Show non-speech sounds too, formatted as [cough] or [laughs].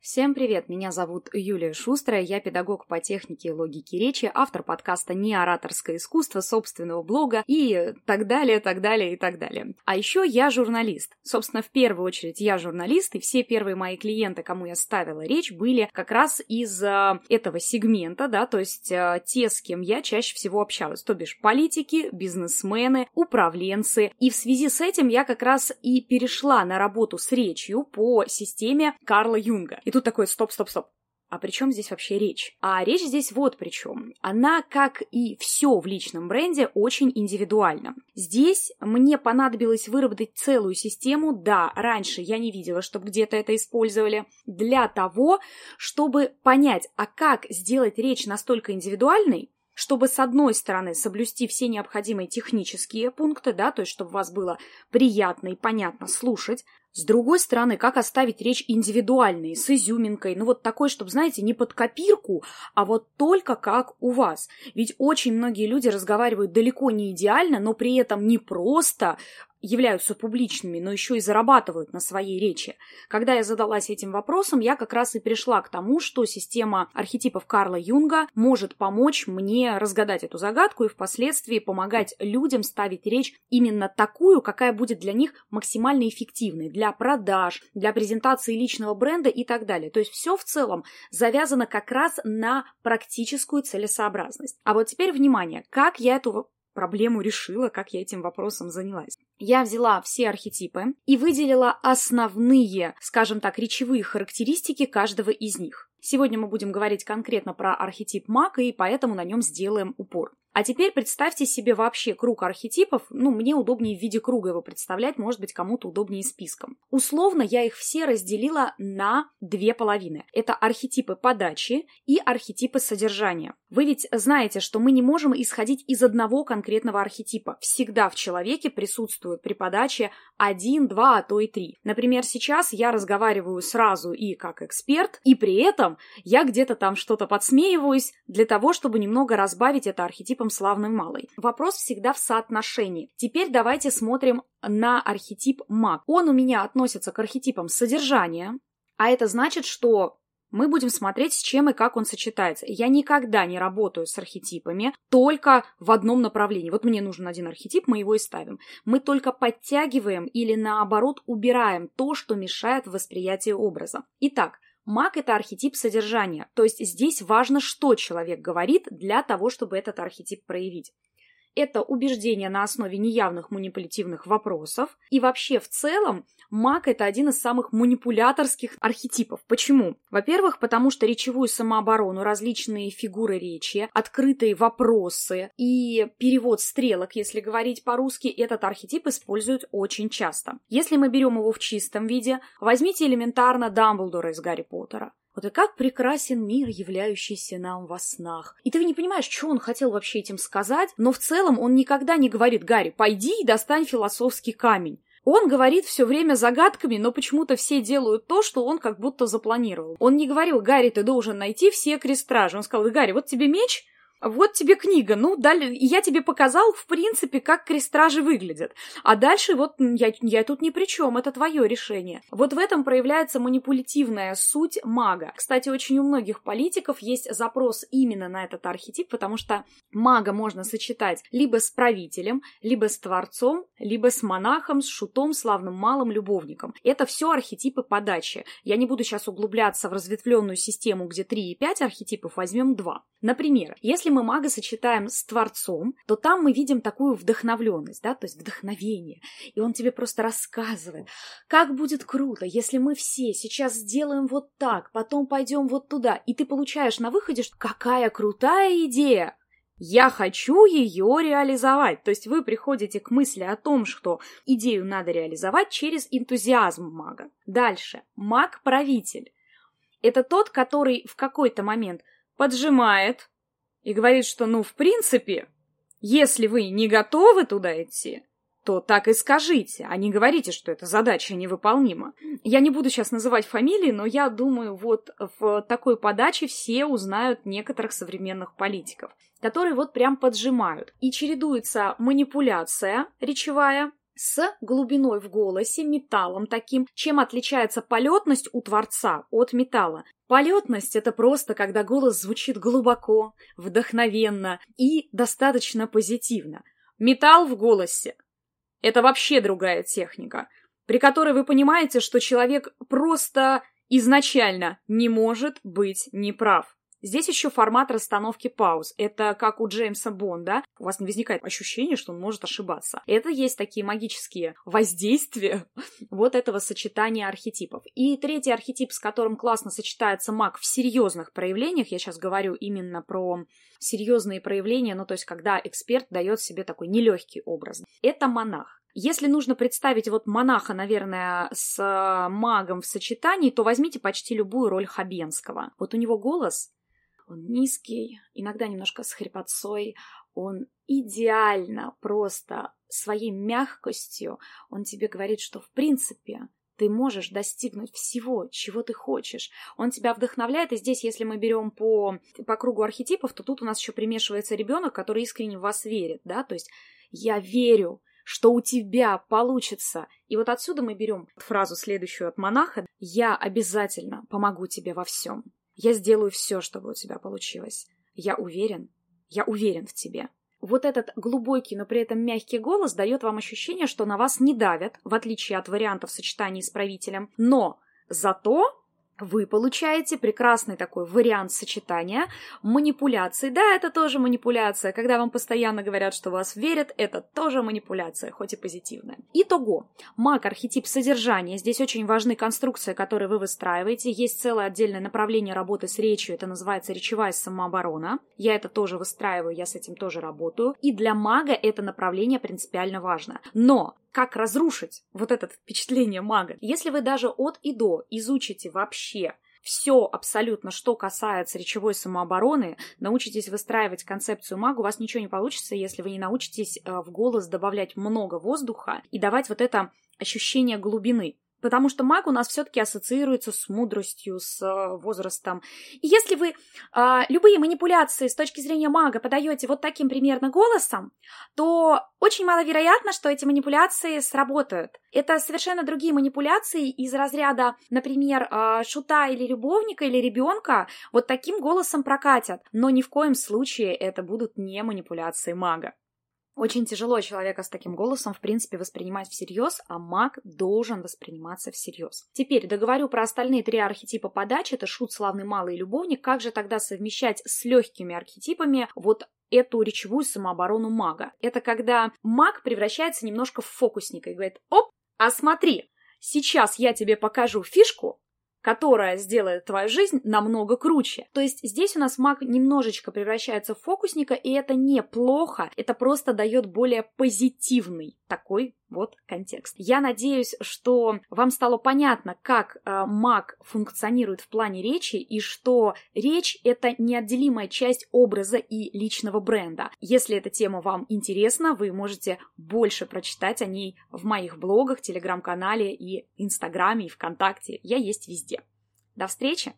Всем привет, меня зовут Юлия Шустрая, я педагог по технике и логике речи, автор подкаста «Не ораторское искусство», собственного блога и так далее, так далее и так далее. А еще я журналист. Собственно, в первую очередь я журналист, и все первые мои клиенты, кому я ставила речь, были как раз из э, этого сегмента, да, то есть э, те, с кем я чаще всего общалась, то бишь политики, бизнесмены, управленцы. И в связи с этим я как раз и перешла на работу с речью по системе Карла Юнга. И тут такой стоп, стоп, стоп. А при чем здесь вообще речь? А речь здесь вот при чем. Она, как и все в личном бренде, очень индивидуальна. Здесь мне понадобилось выработать целую систему, да, раньше я не видела, чтобы где-то это использовали, для того, чтобы понять, а как сделать речь настолько индивидуальной, чтобы, с одной стороны, соблюсти все необходимые технические пункты, да, то есть чтобы вас было приятно и понятно слушать, с другой стороны, как оставить речь индивидуальной, с изюминкой, ну вот такой, чтобы, знаете, не под копирку, а вот только как у вас. Ведь очень многие люди разговаривают далеко не идеально, но при этом не просто являются публичными, но еще и зарабатывают на своей речи. Когда я задалась этим вопросом, я как раз и пришла к тому, что система архетипов Карла Юнга может помочь мне разгадать эту загадку и впоследствии помогать людям ставить речь именно такую, какая будет для них максимально эффективной для продаж, для презентации личного бренда и так далее. То есть все в целом завязано как раз на практическую целесообразность. А вот теперь внимание, как я эту проблему решила, как я этим вопросом занялась. Я взяла все архетипы и выделила основные, скажем так, речевые характеристики каждого из них. Сегодня мы будем говорить конкретно про архетип мага, и поэтому на нем сделаем упор. А теперь представьте себе вообще круг архетипов. Ну, мне удобнее в виде круга его представлять, может быть, кому-то удобнее списком. Условно я их все разделила на две половины. Это архетипы подачи и архетипы содержания. Вы ведь знаете, что мы не можем исходить из одного конкретного архетипа. Всегда в человеке присутствует при подаче один, два, а то и три. Например, сейчас я разговариваю сразу и как эксперт, и при этом я где-то там что-то подсмеиваюсь для того, чтобы немного разбавить это архетипом архетипом славной малой. Вопрос всегда в соотношении. Теперь давайте смотрим на архетип маг. Он у меня относится к архетипам содержания, а это значит, что мы будем смотреть, с чем и как он сочетается. Я никогда не работаю с архетипами только в одном направлении. Вот мне нужен один архетип, мы его и ставим. Мы только подтягиваем или наоборот убираем то, что мешает восприятию образа. Итак, Маг – это архетип содержания, то есть здесь важно, что человек говорит для того, чтобы этот архетип проявить это убеждение на основе неявных манипулятивных вопросов. И вообще в целом маг – это один из самых манипуляторских архетипов. Почему? Во-первых, потому что речевую самооборону, различные фигуры речи, открытые вопросы и перевод стрелок, если говорить по-русски, этот архетип используют очень часто. Если мы берем его в чистом виде, возьмите элементарно Дамблдора из Гарри Поттера. Вот и как прекрасен мир, являющийся нам во снах. И ты не понимаешь, что он хотел вообще этим сказать, но в целом он никогда не говорит, Гарри, пойди и достань философский камень. Он говорит все время загадками, но почему-то все делают то, что он как будто запланировал. Он не говорил, Гарри, ты должен найти все крестражи. Он сказал, Гарри, вот тебе меч, вот тебе книга, ну, дали, я тебе показал, в принципе, как крестражи выглядят. А дальше вот я, я тут ни при чем, это твое решение. Вот в этом проявляется манипулятивная суть мага. Кстати, очень у многих политиков есть запрос именно на этот архетип, потому что мага можно сочетать либо с правителем, либо с творцом, либо с монахом, с шутом, славным малым любовником. Это все архетипы подачи. Я не буду сейчас углубляться в разветвленную систему, где 3 и 5 архетипов, возьмем 2. Например, если если мы мага сочетаем с Творцом, то там мы видим такую вдохновленность, да, то есть вдохновение. И он тебе просто рассказывает, как будет круто, если мы все сейчас сделаем вот так, потом пойдем вот туда, и ты получаешь на выходе, что какая крутая идея, я хочу ее реализовать. То есть вы приходите к мысли о том, что идею надо реализовать через энтузиазм мага. Дальше. Маг-правитель. Это тот, который в какой-то момент поджимает, и говорит, что, ну, в принципе, если вы не готовы туда идти, то так и скажите, а не говорите, что эта задача невыполнима. Я не буду сейчас называть фамилии, но я думаю, вот в такой подаче все узнают некоторых современных политиков, которые вот прям поджимают. И чередуется манипуляция речевая с глубиной в голосе, металлом таким. Чем отличается полетность у творца от металла? Полетность — это просто, когда голос звучит глубоко, вдохновенно и достаточно позитивно. Металл в голосе — это вообще другая техника, при которой вы понимаете, что человек просто изначально не может быть неправ. Здесь еще формат расстановки пауз. Это как у Джеймса Бонда. У вас не возникает ощущение, что он может ошибаться. Это есть такие магические воздействия [laughs] вот этого сочетания архетипов. И третий архетип, с которым классно сочетается маг в серьезных проявлениях, я сейчас говорю именно про серьезные проявления, ну то есть когда эксперт дает себе такой нелегкий образ, это монах. Если нужно представить вот монаха, наверное, с магом в сочетании, то возьмите почти любую роль Хабенского. Вот у него голос он низкий, иногда немножко с хрипотцой, он идеально просто своей мягкостью, он тебе говорит, что в принципе ты можешь достигнуть всего, чего ты хочешь. Он тебя вдохновляет, и здесь, если мы берем по, по кругу архетипов, то тут у нас еще примешивается ребенок, который искренне в вас верит, да, то есть я верю, что у тебя получится. И вот отсюда мы берем фразу следующую от монаха «Я обязательно помогу тебе во всем». Я сделаю все, чтобы у тебя получилось. Я уверен, я уверен в тебе. Вот этот глубокий, но при этом мягкий голос дает вам ощущение, что на вас не давят, в отличие от вариантов сочетаний с правителем. Но зато вы получаете прекрасный такой вариант сочетания манипуляции. Да, это тоже манипуляция. Когда вам постоянно говорят, что вас верят, это тоже манипуляция, хоть и позитивная. Итого, маг, архетип содержания. Здесь очень важны конструкции, которые вы выстраиваете. Есть целое отдельное направление работы с речью, это называется речевая самооборона. Я это тоже выстраиваю, я с этим тоже работаю. И для мага это направление принципиально важно. Но как разрушить вот это впечатление мага. Если вы даже от и до изучите вообще все абсолютно, что касается речевой самообороны, научитесь выстраивать концепцию мага, у вас ничего не получится, если вы не научитесь э, в голос добавлять много воздуха и давать вот это ощущение глубины. Потому что маг у нас все-таки ассоциируется с мудростью, с э, возрастом. И если вы э, любые манипуляции с точки зрения мага подаете вот таким примерно голосом, то очень маловероятно, что эти манипуляции сработают. Это совершенно другие манипуляции из разряда, например, э, шута или любовника или ребенка вот таким голосом прокатят. Но ни в коем случае это будут не манипуляции мага. Очень тяжело человека с таким голосом, в принципе, воспринимать всерьез, а маг должен восприниматься всерьез. Теперь договорю про остальные три архетипа подачи. Это шут, славный малый и любовник. Как же тогда совмещать с легкими архетипами вот эту речевую самооборону мага? Это когда маг превращается немножко в фокусника и говорит, оп, а смотри, сейчас я тебе покажу фишку, которая сделает твою жизнь намного круче. То есть здесь у нас маг немножечко превращается в фокусника, и это неплохо, это просто дает более позитивный такой вот контекст. Я надеюсь, что вам стало понятно, как э, маг функционирует в плане речи и что речь — это неотделимая часть образа и личного бренда. Если эта тема вам интересна, вы можете больше прочитать о ней в моих блогах, телеграм-канале и инстаграме, и вконтакте. Я есть везде. До встречи!